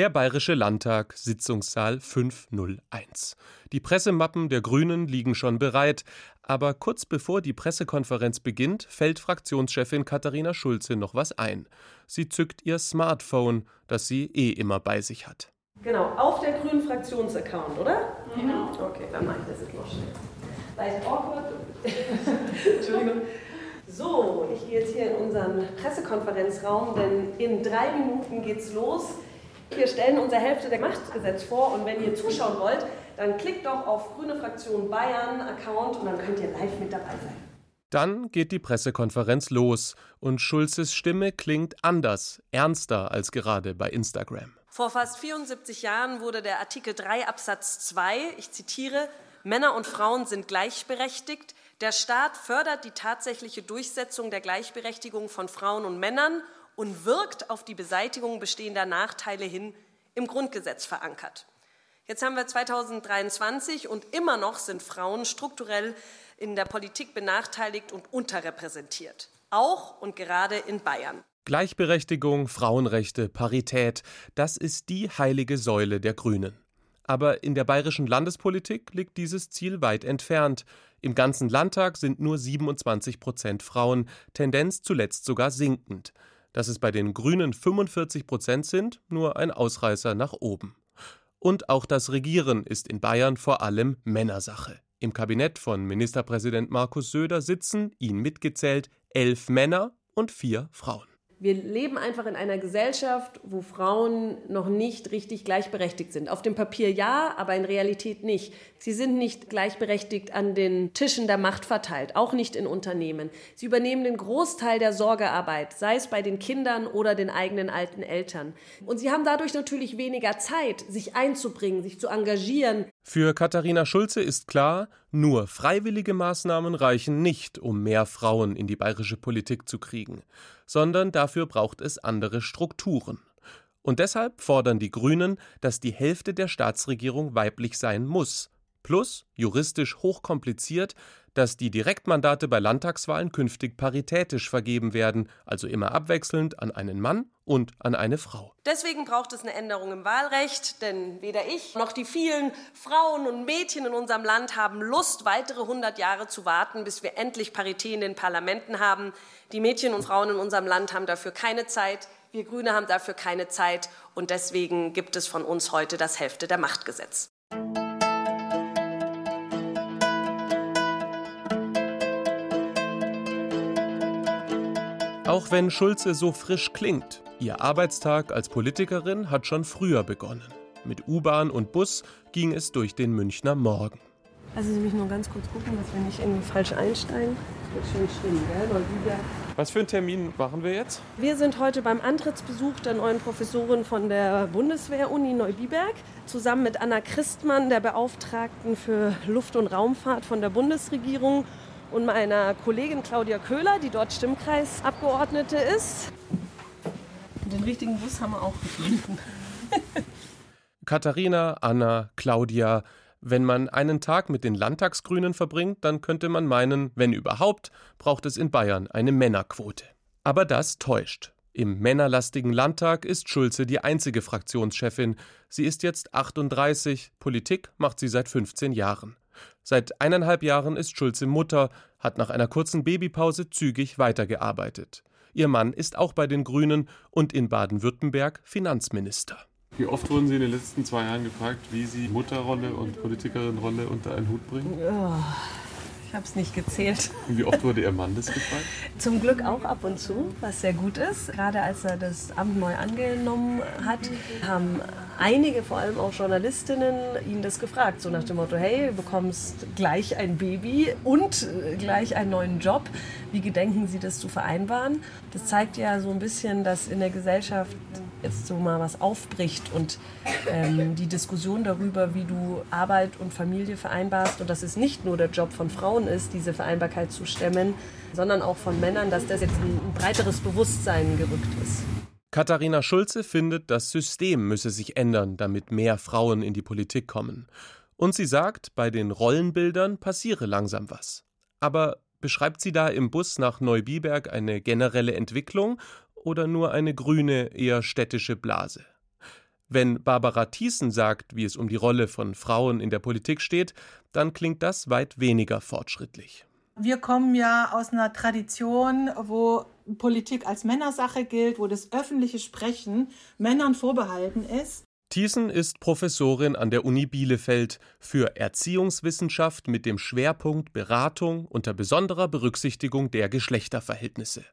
Der Bayerische Landtag, Sitzungssaal 501. Die Pressemappen der Grünen liegen schon bereit, aber kurz bevor die Pressekonferenz beginnt, fällt Fraktionschefin Katharina Schulze noch was ein. Sie zückt ihr Smartphone, das sie eh immer bei sich hat. Genau, auf der grünen Fraktionsaccount, oder? Genau. Okay, dann mache ich das jetzt noch schnell. Leicht awkward. Entschuldigung. So, ich gehe jetzt hier in unseren Pressekonferenzraum, denn in drei Minuten geht's los. Wir stellen unser Hälfte der Machtgesetz vor und wenn ihr zuschauen wollt, dann klickt doch auf Grüne Fraktion Bayern Account und dann könnt ihr live mit dabei sein. Dann geht die Pressekonferenz los und Schulzes Stimme klingt anders, ernster als gerade bei Instagram. Vor fast 74 Jahren wurde der Artikel 3 Absatz 2, ich zitiere, Männer und Frauen sind gleichberechtigt. Der Staat fördert die tatsächliche Durchsetzung der Gleichberechtigung von Frauen und Männern und wirkt auf die Beseitigung bestehender Nachteile hin im Grundgesetz verankert. Jetzt haben wir 2023 und immer noch sind Frauen strukturell in der Politik benachteiligt und unterrepräsentiert. Auch und gerade in Bayern. Gleichberechtigung, Frauenrechte, Parität, das ist die heilige Säule der Grünen. Aber in der bayerischen Landespolitik liegt dieses Ziel weit entfernt. Im ganzen Landtag sind nur 27 Prozent Frauen, Tendenz zuletzt sogar sinkend. Dass es bei den Grünen 45 Prozent sind, nur ein Ausreißer nach oben. Und auch das Regieren ist in Bayern vor allem Männersache. Im Kabinett von Ministerpräsident Markus Söder sitzen, ihn mitgezählt, elf Männer und vier Frauen. Wir leben einfach in einer Gesellschaft, wo Frauen noch nicht richtig gleichberechtigt sind. Auf dem Papier ja, aber in Realität nicht. Sie sind nicht gleichberechtigt an den Tischen der Macht verteilt, auch nicht in Unternehmen. Sie übernehmen den Großteil der Sorgearbeit, sei es bei den Kindern oder den eigenen alten Eltern. Und sie haben dadurch natürlich weniger Zeit, sich einzubringen, sich zu engagieren. Für Katharina Schulze ist klar, nur freiwillige Maßnahmen reichen nicht, um mehr Frauen in die bayerische Politik zu kriegen, sondern dafür braucht es andere Strukturen. Und deshalb fordern die Grünen, dass die Hälfte der Staatsregierung weiblich sein muss. Plus, juristisch hochkompliziert, dass die Direktmandate bei Landtagswahlen künftig paritätisch vergeben werden, also immer abwechselnd an einen Mann und an eine Frau. Deswegen braucht es eine Änderung im Wahlrecht, denn weder ich noch die vielen Frauen und Mädchen in unserem Land haben Lust, weitere 100 Jahre zu warten, bis wir endlich Parität in den Parlamenten haben. Die Mädchen und Frauen in unserem Land haben dafür keine Zeit. Wir Grüne haben dafür keine Zeit und deswegen gibt es von uns heute das Hälfte der Machtgesetz. Auch wenn Schulze so frisch klingt, ihr Arbeitstag als Politikerin hat schon früher begonnen. Mit U-Bahn und Bus ging es durch den Münchner Morgen. Also Sie mich nur ganz kurz gucken, dass wir nicht irgendwie falsch einsteigen. Das wird schön schlimm, gell? Neubiberg. Was für einen Termin machen wir jetzt? Wir sind heute beim Antrittsbesuch der neuen Professorin von der Bundeswehr-Uni Neubiberg, zusammen mit Anna Christmann, der Beauftragten für Luft- und Raumfahrt von der Bundesregierung und meiner Kollegin Claudia Köhler, die dort Stimmkreisabgeordnete ist. Den richtigen Bus haben wir auch gefunden. Katharina, Anna, Claudia. Wenn man einen Tag mit den Landtagsgrünen verbringt, dann könnte man meinen, wenn überhaupt, braucht es in Bayern eine Männerquote. Aber das täuscht. Im männerlastigen Landtag ist Schulze die einzige Fraktionschefin. Sie ist jetzt 38, Politik macht sie seit 15 Jahren. Seit eineinhalb Jahren ist Schulze Mutter, hat nach einer kurzen Babypause zügig weitergearbeitet. Ihr Mann ist auch bei den Grünen und in Baden-Württemberg Finanzminister. Wie oft wurden Sie in den letzten zwei Jahren gefragt, wie Sie Mutterrolle und Politikerinrolle unter einen Hut bringen? Ich habe es nicht gezählt. Wie oft wurde Ihr Mann das gefragt? Zum Glück auch ab und zu, was sehr gut ist. Gerade als er das Amt neu angenommen hat, haben einige, vor allem auch Journalistinnen, ihn das gefragt, so nach dem Motto, hey, du bekommst gleich ein Baby und gleich einen neuen Job. Wie gedenken Sie das zu vereinbaren? Das zeigt ja so ein bisschen, dass in der Gesellschaft jetzt so mal was aufbricht und ähm, die Diskussion darüber, wie du Arbeit und Familie vereinbarst und dass es nicht nur der Job von Frauen ist, diese Vereinbarkeit zu stemmen, sondern auch von Männern, dass das jetzt ein, ein breiteres Bewusstsein gerückt ist. Katharina Schulze findet, das System müsse sich ändern, damit mehr Frauen in die Politik kommen. Und sie sagt, bei den Rollenbildern passiere langsam was. Aber beschreibt sie da im Bus nach Neubiberg eine generelle Entwicklung oder nur eine grüne, eher städtische Blase? Wenn Barbara Thiessen sagt, wie es um die Rolle von Frauen in der Politik steht, dann klingt das weit weniger fortschrittlich. Wir kommen ja aus einer Tradition, wo Politik als Männersache gilt, wo das öffentliche Sprechen Männern vorbehalten ist. Thiessen ist Professorin an der Uni Bielefeld für Erziehungswissenschaft mit dem Schwerpunkt Beratung unter besonderer Berücksichtigung der Geschlechterverhältnisse.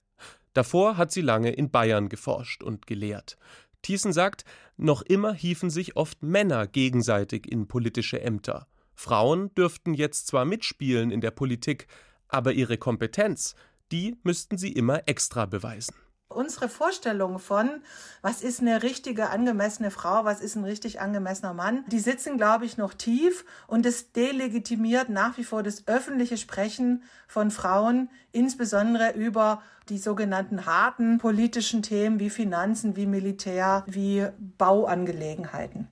Davor hat sie lange in Bayern geforscht und gelehrt. Thiessen sagt, noch immer hiefen sich oft Männer gegenseitig in politische Ämter. Frauen dürften jetzt zwar mitspielen in der Politik, aber ihre Kompetenz, die müssten sie immer extra beweisen. Unsere Vorstellung von, was ist eine richtige, angemessene Frau, was ist ein richtig angemessener Mann, die sitzen, glaube ich, noch tief und es delegitimiert nach wie vor das öffentliche Sprechen von Frauen, insbesondere über die sogenannten harten politischen Themen wie Finanzen, wie Militär, wie Bauangelegenheiten.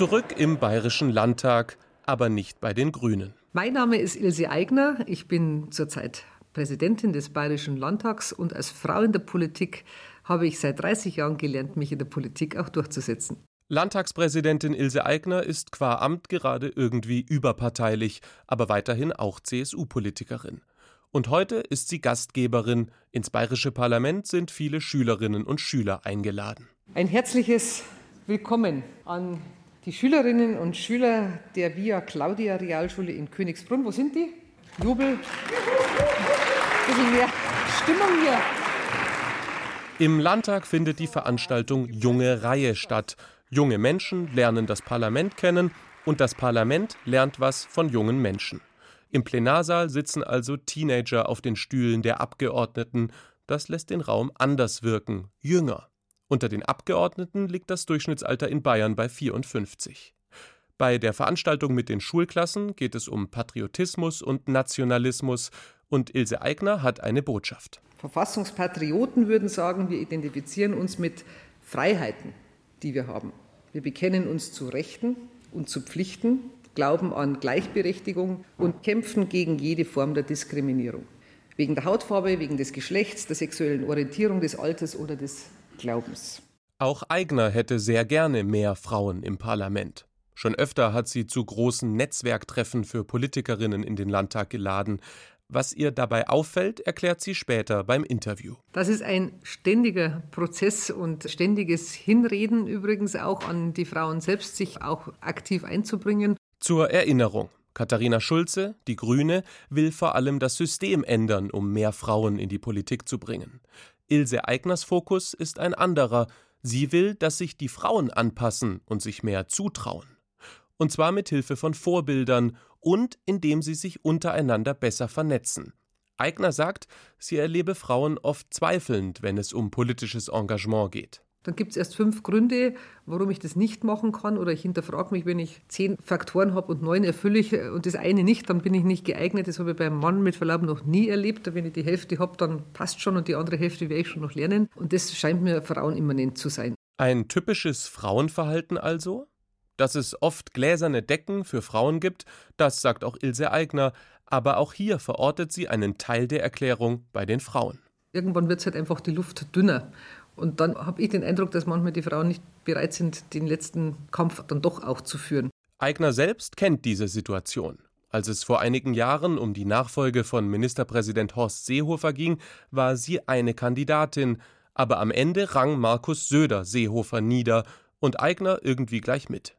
Zurück im Bayerischen Landtag, aber nicht bei den Grünen. Mein Name ist Ilse Eigner. Ich bin zurzeit Präsidentin des Bayerischen Landtags und als Frau in der Politik habe ich seit 30 Jahren gelernt, mich in der Politik auch durchzusetzen. Landtagspräsidentin Ilse Aigner ist qua Amt gerade irgendwie überparteilich, aber weiterhin auch CSU-Politikerin. Und heute ist sie Gastgeberin. Ins Bayerische Parlament sind viele Schülerinnen und Schüler eingeladen. Ein herzliches Willkommen an die Schülerinnen und Schüler der Via Claudia Realschule in Königsbrunn, wo sind die? Jubel. Ein bisschen mehr Stimmung hier. Im Landtag findet die Veranstaltung Junge Reihe statt. Junge Menschen lernen das Parlament kennen und das Parlament lernt was von jungen Menschen. Im Plenarsaal sitzen also Teenager auf den Stühlen der Abgeordneten. Das lässt den Raum anders wirken, jünger. Unter den Abgeordneten liegt das Durchschnittsalter in Bayern bei 54. Bei der Veranstaltung mit den Schulklassen geht es um Patriotismus und Nationalismus und Ilse Aigner hat eine Botschaft. Verfassungspatrioten würden sagen, wir identifizieren uns mit Freiheiten, die wir haben. Wir bekennen uns zu Rechten und zu Pflichten, glauben an Gleichberechtigung und kämpfen gegen jede Form der Diskriminierung. Wegen der Hautfarbe, wegen des Geschlechts, der sexuellen Orientierung, des Alters oder des Glaubens. Auch Eigner hätte sehr gerne mehr Frauen im Parlament. Schon öfter hat sie zu großen Netzwerktreffen für Politikerinnen in den Landtag geladen. Was ihr dabei auffällt, erklärt sie später beim Interview. Das ist ein ständiger Prozess und ständiges Hinreden übrigens auch an die Frauen selbst, sich auch aktiv einzubringen. Zur Erinnerung. Katharina Schulze, die Grüne, will vor allem das System ändern, um mehr Frauen in die Politik zu bringen. Ilse Eigners Fokus ist ein anderer. Sie will, dass sich die Frauen anpassen und sich mehr zutrauen. Und zwar mit Hilfe von Vorbildern und indem sie sich untereinander besser vernetzen. Eigner sagt, sie erlebe Frauen oft zweifelnd, wenn es um politisches Engagement geht. Dann gibt es erst fünf Gründe, warum ich das nicht machen kann. Oder ich hinterfrage mich, wenn ich zehn Faktoren habe und neun erfülle ich und das eine nicht, dann bin ich nicht geeignet. Das habe ich beim Mann mit Verlaub noch nie erlebt. Wenn ich die Hälfte habe, dann passt schon und die andere Hälfte werde ich schon noch lernen. Und das scheint mir frauenimmanent zu sein. Ein typisches Frauenverhalten also? Dass es oft gläserne Decken für Frauen gibt, das sagt auch Ilse Aigner. Aber auch hier verortet sie einen Teil der Erklärung bei den Frauen. Irgendwann wird es halt einfach die Luft dünner. Und dann habe ich den Eindruck, dass manchmal die Frauen nicht bereit sind, den letzten Kampf dann doch auch zu führen. Eigner selbst kennt diese Situation. Als es vor einigen Jahren um die Nachfolge von Ministerpräsident Horst Seehofer ging, war sie eine Kandidatin, aber am Ende rang Markus Söder Seehofer nieder und Eigner irgendwie gleich mit.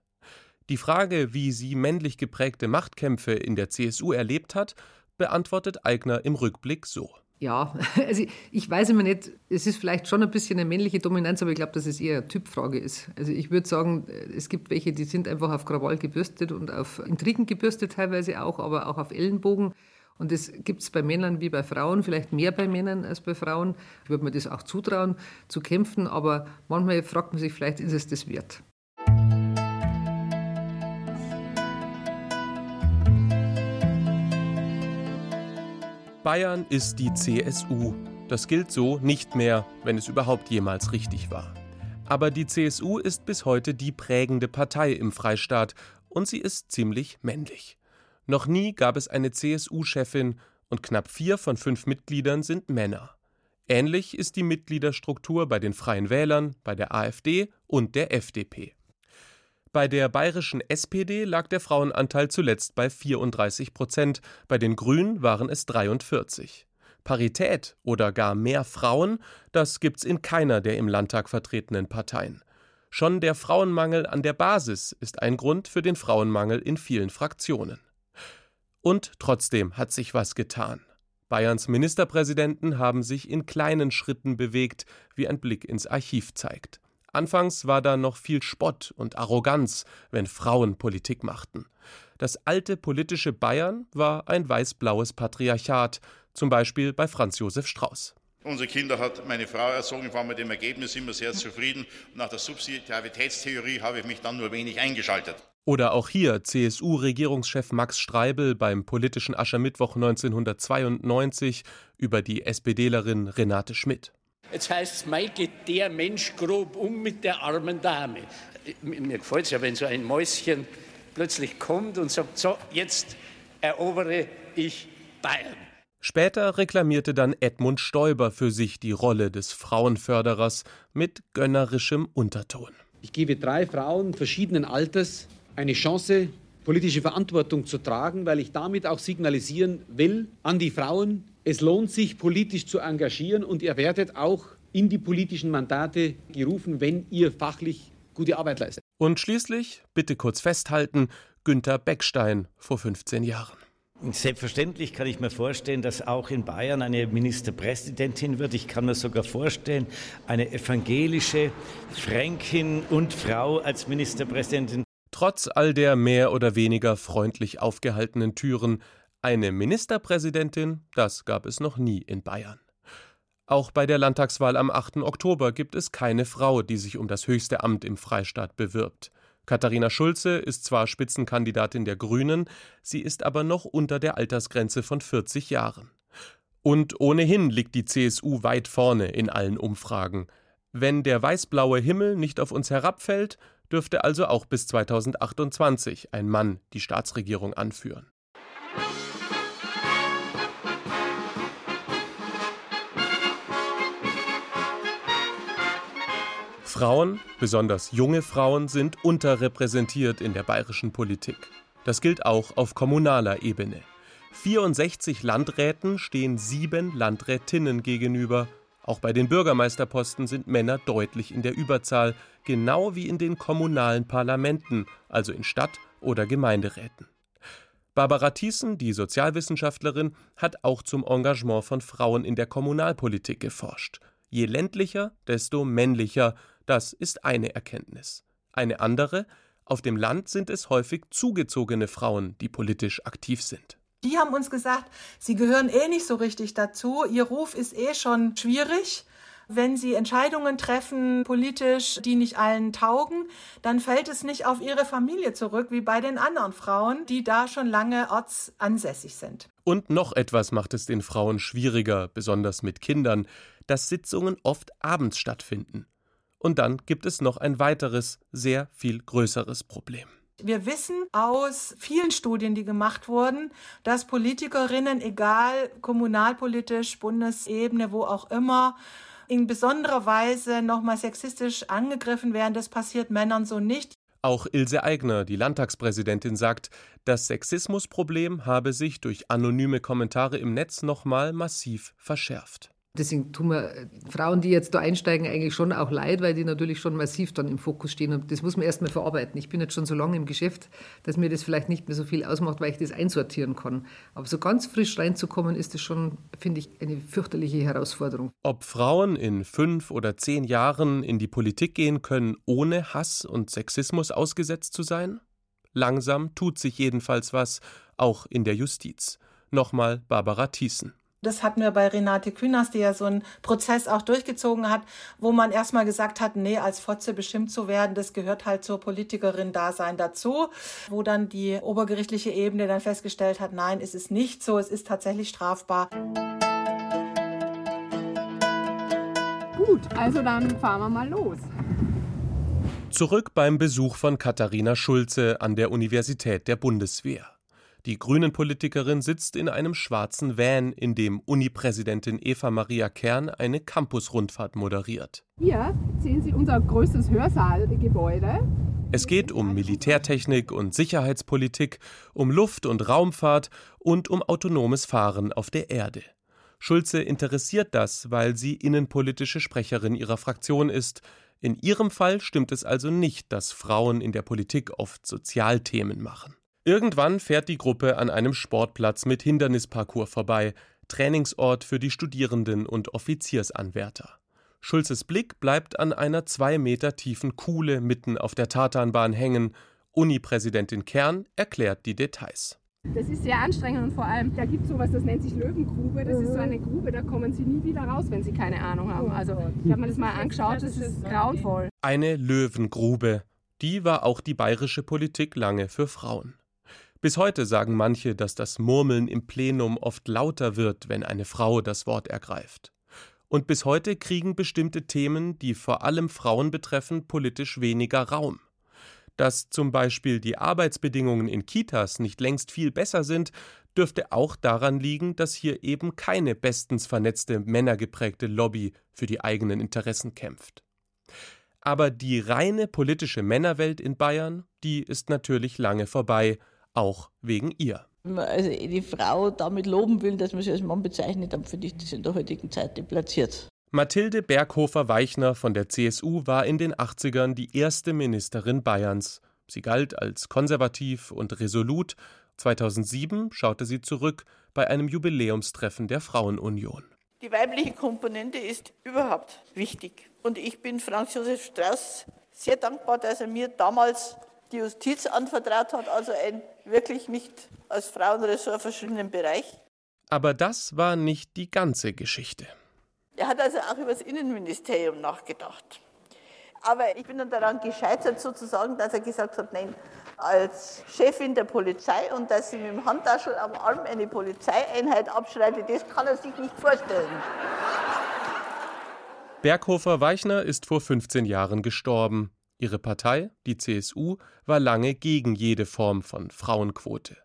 Die Frage, wie sie männlich geprägte Machtkämpfe in der CSU erlebt hat, beantwortet Eigner im Rückblick so. Ja, also ich weiß immer nicht, es ist vielleicht schon ein bisschen eine männliche Dominanz, aber ich glaube, dass es eher eine Typfrage ist. Also ich würde sagen, es gibt welche, die sind einfach auf Krawall gebürstet und auf Intrigen gebürstet teilweise auch, aber auch auf Ellenbogen. Und das gibt es bei Männern wie bei Frauen, vielleicht mehr bei Männern als bei Frauen. Ich würde mir das auch zutrauen, zu kämpfen, aber manchmal fragt man sich, vielleicht ist es das wert. Bayern ist die CSU. Das gilt so nicht mehr, wenn es überhaupt jemals richtig war. Aber die CSU ist bis heute die prägende Partei im Freistaat und sie ist ziemlich männlich. Noch nie gab es eine CSU-Chefin und knapp vier von fünf Mitgliedern sind Männer. Ähnlich ist die Mitgliederstruktur bei den Freien Wählern, bei der AfD und der FDP. Bei der bayerischen SPD lag der Frauenanteil zuletzt bei 34 Prozent, bei den Grünen waren es 43. Parität oder gar mehr Frauen, das gibt's in keiner der im Landtag vertretenen Parteien. Schon der Frauenmangel an der Basis ist ein Grund für den Frauenmangel in vielen Fraktionen. Und trotzdem hat sich was getan. Bayerns Ministerpräsidenten haben sich in kleinen Schritten bewegt, wie ein Blick ins Archiv zeigt. Anfangs war da noch viel Spott und Arroganz, wenn Frauen Politik machten. Das alte politische Bayern war ein weiß-blaues Patriarchat, zum Beispiel bei Franz Josef Strauß. Unsere Kinder hat meine Frau erzogen, ich war mit dem Ergebnis immer sehr zufrieden. Und nach der Subsidiaritätstheorie habe ich mich dann nur wenig eingeschaltet. Oder auch hier CSU-Regierungschef Max Streibel beim politischen Aschermittwoch 1992 über die SPDlerin Renate Schmidt. Jetzt heißt es, Mai geht der Mensch grob um mit der armen Dame. Mir gefällt es ja, wenn so ein Mäuschen plötzlich kommt und sagt, so, jetzt erobere ich Bayern. Später reklamierte dann Edmund Stoiber für sich die Rolle des Frauenförderers mit gönnerischem Unterton. Ich gebe drei Frauen verschiedenen Alters eine Chance, politische Verantwortung zu tragen, weil ich damit auch signalisieren will an die Frauen, es lohnt sich, politisch zu engagieren und ihr werdet auch in die politischen Mandate gerufen, wenn ihr fachlich gute Arbeit leistet. Und schließlich, bitte kurz festhalten, Günter Beckstein vor 15 Jahren. Selbstverständlich kann ich mir vorstellen, dass auch in Bayern eine Ministerpräsidentin wird. Ich kann mir sogar vorstellen, eine evangelische Fränkin und Frau als Ministerpräsidentin. Trotz all der mehr oder weniger freundlich aufgehaltenen Türen, eine Ministerpräsidentin, das gab es noch nie in Bayern. Auch bei der Landtagswahl am 8. Oktober gibt es keine Frau, die sich um das höchste Amt im Freistaat bewirbt. Katharina Schulze ist zwar Spitzenkandidatin der Grünen, sie ist aber noch unter der Altersgrenze von 40 Jahren. Und ohnehin liegt die CSU weit vorne in allen Umfragen. Wenn der weißblaue Himmel nicht auf uns herabfällt, dürfte also auch bis 2028 ein Mann die Staatsregierung anführen. Frauen, besonders junge Frauen, sind unterrepräsentiert in der bayerischen Politik. Das gilt auch auf kommunaler Ebene. 64 Landräten stehen sieben Landrätinnen gegenüber auch bei den Bürgermeisterposten sind Männer deutlich in der Überzahl, genau wie in den kommunalen Parlamenten, also in Stadt- oder Gemeinderäten. Barbara Thiessen, die Sozialwissenschaftlerin, hat auch zum Engagement von Frauen in der Kommunalpolitik geforscht. Je ländlicher, desto männlicher, das ist eine Erkenntnis. Eine andere, auf dem Land sind es häufig zugezogene Frauen, die politisch aktiv sind. Die haben uns gesagt, sie gehören eh nicht so richtig dazu. Ihr Ruf ist eh schon schwierig. Wenn sie Entscheidungen treffen, politisch, die nicht allen taugen, dann fällt es nicht auf ihre Familie zurück, wie bei den anderen Frauen, die da schon lange ortsansässig sind. Und noch etwas macht es den Frauen schwieriger, besonders mit Kindern, dass Sitzungen oft abends stattfinden. Und dann gibt es noch ein weiteres, sehr viel größeres Problem. Wir wissen aus vielen Studien, die gemacht wurden, dass Politikerinnen, egal kommunalpolitisch, Bundesebene, wo auch immer, in besonderer Weise nochmal sexistisch angegriffen werden. Das passiert Männern so nicht. Auch Ilse Aigner, die Landtagspräsidentin, sagt, das Sexismusproblem habe sich durch anonyme Kommentare im Netz nochmal massiv verschärft. Deswegen tun wir äh, Frauen, die jetzt da einsteigen, eigentlich schon auch leid, weil die natürlich schon massiv dann im Fokus stehen. Und das muss man erstmal verarbeiten. Ich bin jetzt schon so lange im Geschäft, dass mir das vielleicht nicht mehr so viel ausmacht, weil ich das einsortieren kann. Aber so ganz frisch reinzukommen, ist das schon, finde ich, eine fürchterliche Herausforderung. Ob Frauen in fünf oder zehn Jahren in die Politik gehen können, ohne Hass und Sexismus ausgesetzt zu sein? Langsam tut sich jedenfalls was, auch in der Justiz. Nochmal Barbara Thiessen. Das hatten wir bei Renate Künast, die ja so einen Prozess auch durchgezogen hat, wo man erstmal gesagt hat, nee, als Fotze bestimmt zu werden, das gehört halt zur Politikerin-Dasein dazu, wo dann die obergerichtliche Ebene dann festgestellt hat, nein, es ist nicht so, es ist tatsächlich strafbar. Gut, also dann fahren wir mal los. Zurück beim Besuch von Katharina Schulze an der Universität der Bundeswehr. Die Grünen-Politikerin sitzt in einem schwarzen Van, in dem Uni-Präsidentin Eva Maria Kern eine Campus-Rundfahrt moderiert. Hier sehen Sie unser größtes Hörsaalgebäude. Es geht um Militärtechnik und Sicherheitspolitik, um Luft- und Raumfahrt und um autonomes Fahren auf der Erde. Schulze interessiert das, weil sie innenpolitische Sprecherin ihrer Fraktion ist. In ihrem Fall stimmt es also nicht, dass Frauen in der Politik oft Sozialthemen machen. Irgendwann fährt die Gruppe an einem Sportplatz mit Hindernisparcours vorbei, Trainingsort für die Studierenden und Offiziersanwärter. Schulzes Blick bleibt an einer zwei Meter tiefen Kuhle mitten auf der Tatanbahn hängen. Uni-Präsidentin Kern erklärt die Details. Das ist sehr anstrengend und vor allem, da gibt es sowas, das nennt sich Löwengrube. Das ist so eine Grube, da kommen Sie nie wieder raus, wenn Sie keine Ahnung haben. Also, ich habe mir das mal angeschaut, das ist grauenvoll. Eine Löwengrube. Die war auch die bayerische Politik lange für Frauen. Bis heute sagen manche, dass das Murmeln im Plenum oft lauter wird, wenn eine Frau das Wort ergreift. Und bis heute kriegen bestimmte Themen, die vor allem Frauen betreffen, politisch weniger Raum. Dass zum Beispiel die Arbeitsbedingungen in Kitas nicht längst viel besser sind, dürfte auch daran liegen, dass hier eben keine bestens vernetzte männergeprägte Lobby für die eigenen Interessen kämpft. Aber die reine politische Männerwelt in Bayern, die ist natürlich lange vorbei, auch wegen ihr. Wenn man also die Frau damit loben will, dass man sie als Mann bezeichnet, dann finde ich das in der heutigen Zeit deplatziert. Mathilde Berghofer-Weichner von der CSU war in den 80ern die erste Ministerin Bayerns. Sie galt als konservativ und resolut. 2007 schaute sie zurück bei einem Jubiläumstreffen der Frauenunion. Die weibliche Komponente ist überhaupt wichtig. Und ich bin Franz Josef Strauß sehr dankbar, dass er mir damals die Justiz anvertraut hat, also ein wirklich nicht als Frauenressort verschriebenen Bereich. Aber das war nicht die ganze Geschichte. Er hat also auch über das Innenministerium nachgedacht. Aber ich bin dann daran gescheitert, sozusagen, dass er gesagt hat, nein, als Chefin der Polizei und dass sie mit dem Handtaschel am Arm eine Polizeieinheit abschreitet, das kann er sich nicht vorstellen. Berghofer-Weichner ist vor 15 Jahren gestorben. Ihre Partei, die CSU, war lange gegen jede Form von Frauenquote.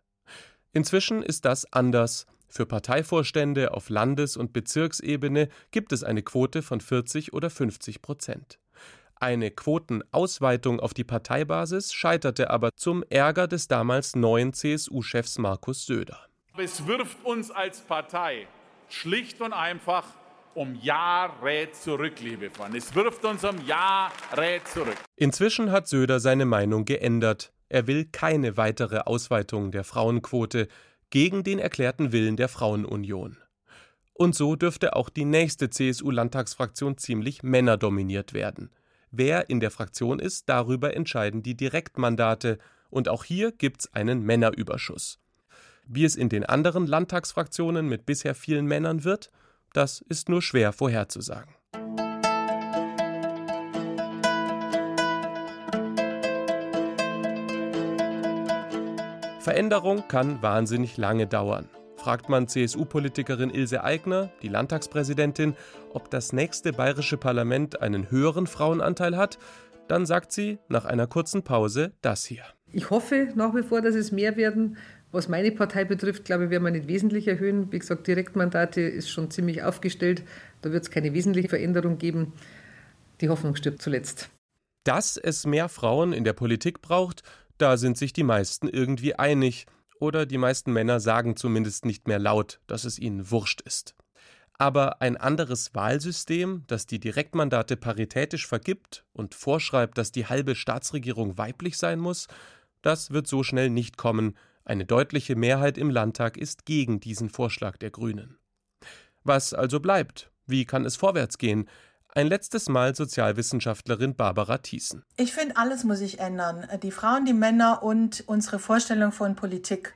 Inzwischen ist das anders. Für Parteivorstände auf Landes- und Bezirksebene gibt es eine Quote von 40 oder 50 Prozent. Eine Quotenausweitung auf die Parteibasis scheiterte aber zum Ärger des damals neuen CSU-Chefs Markus Söder. Es wirft uns als Partei schlicht und einfach um Jahre zurück, liebe Freunde. Es wirft uns um Jahre zurück. Inzwischen hat Söder seine Meinung geändert. Er will keine weitere Ausweitung der Frauenquote gegen den erklärten Willen der Frauenunion. Und so dürfte auch die nächste CSU-Landtagsfraktion ziemlich männerdominiert werden. Wer in der Fraktion ist, darüber entscheiden die Direktmandate, und auch hier gibt's einen Männerüberschuss. Wie es in den anderen Landtagsfraktionen mit bisher vielen Männern wird, das ist nur schwer vorherzusagen. Veränderung kann wahnsinnig lange dauern. Fragt man CSU-Politikerin Ilse Aigner, die Landtagspräsidentin, ob das nächste bayerische Parlament einen höheren Frauenanteil hat, dann sagt sie nach einer kurzen Pause das hier. Ich hoffe nach wie vor, dass es mehr werden. Was meine Partei betrifft, glaube ich, werden wir nicht wesentlich erhöhen. Wie gesagt, Direktmandate ist schon ziemlich aufgestellt. Da wird es keine wesentliche Veränderung geben. Die Hoffnung stirbt zuletzt. Dass es mehr Frauen in der Politik braucht, da sind sich die meisten irgendwie einig. Oder die meisten Männer sagen zumindest nicht mehr laut, dass es ihnen wurscht ist. Aber ein anderes Wahlsystem, das die Direktmandate paritätisch vergibt und vorschreibt, dass die halbe Staatsregierung weiblich sein muss, das wird so schnell nicht kommen. Eine deutliche Mehrheit im Landtag ist gegen diesen Vorschlag der Grünen. Was also bleibt? Wie kann es vorwärts gehen? Ein letztes Mal Sozialwissenschaftlerin Barbara Thiessen. Ich finde, alles muss sich ändern. Die Frauen, die Männer und unsere Vorstellung von Politik.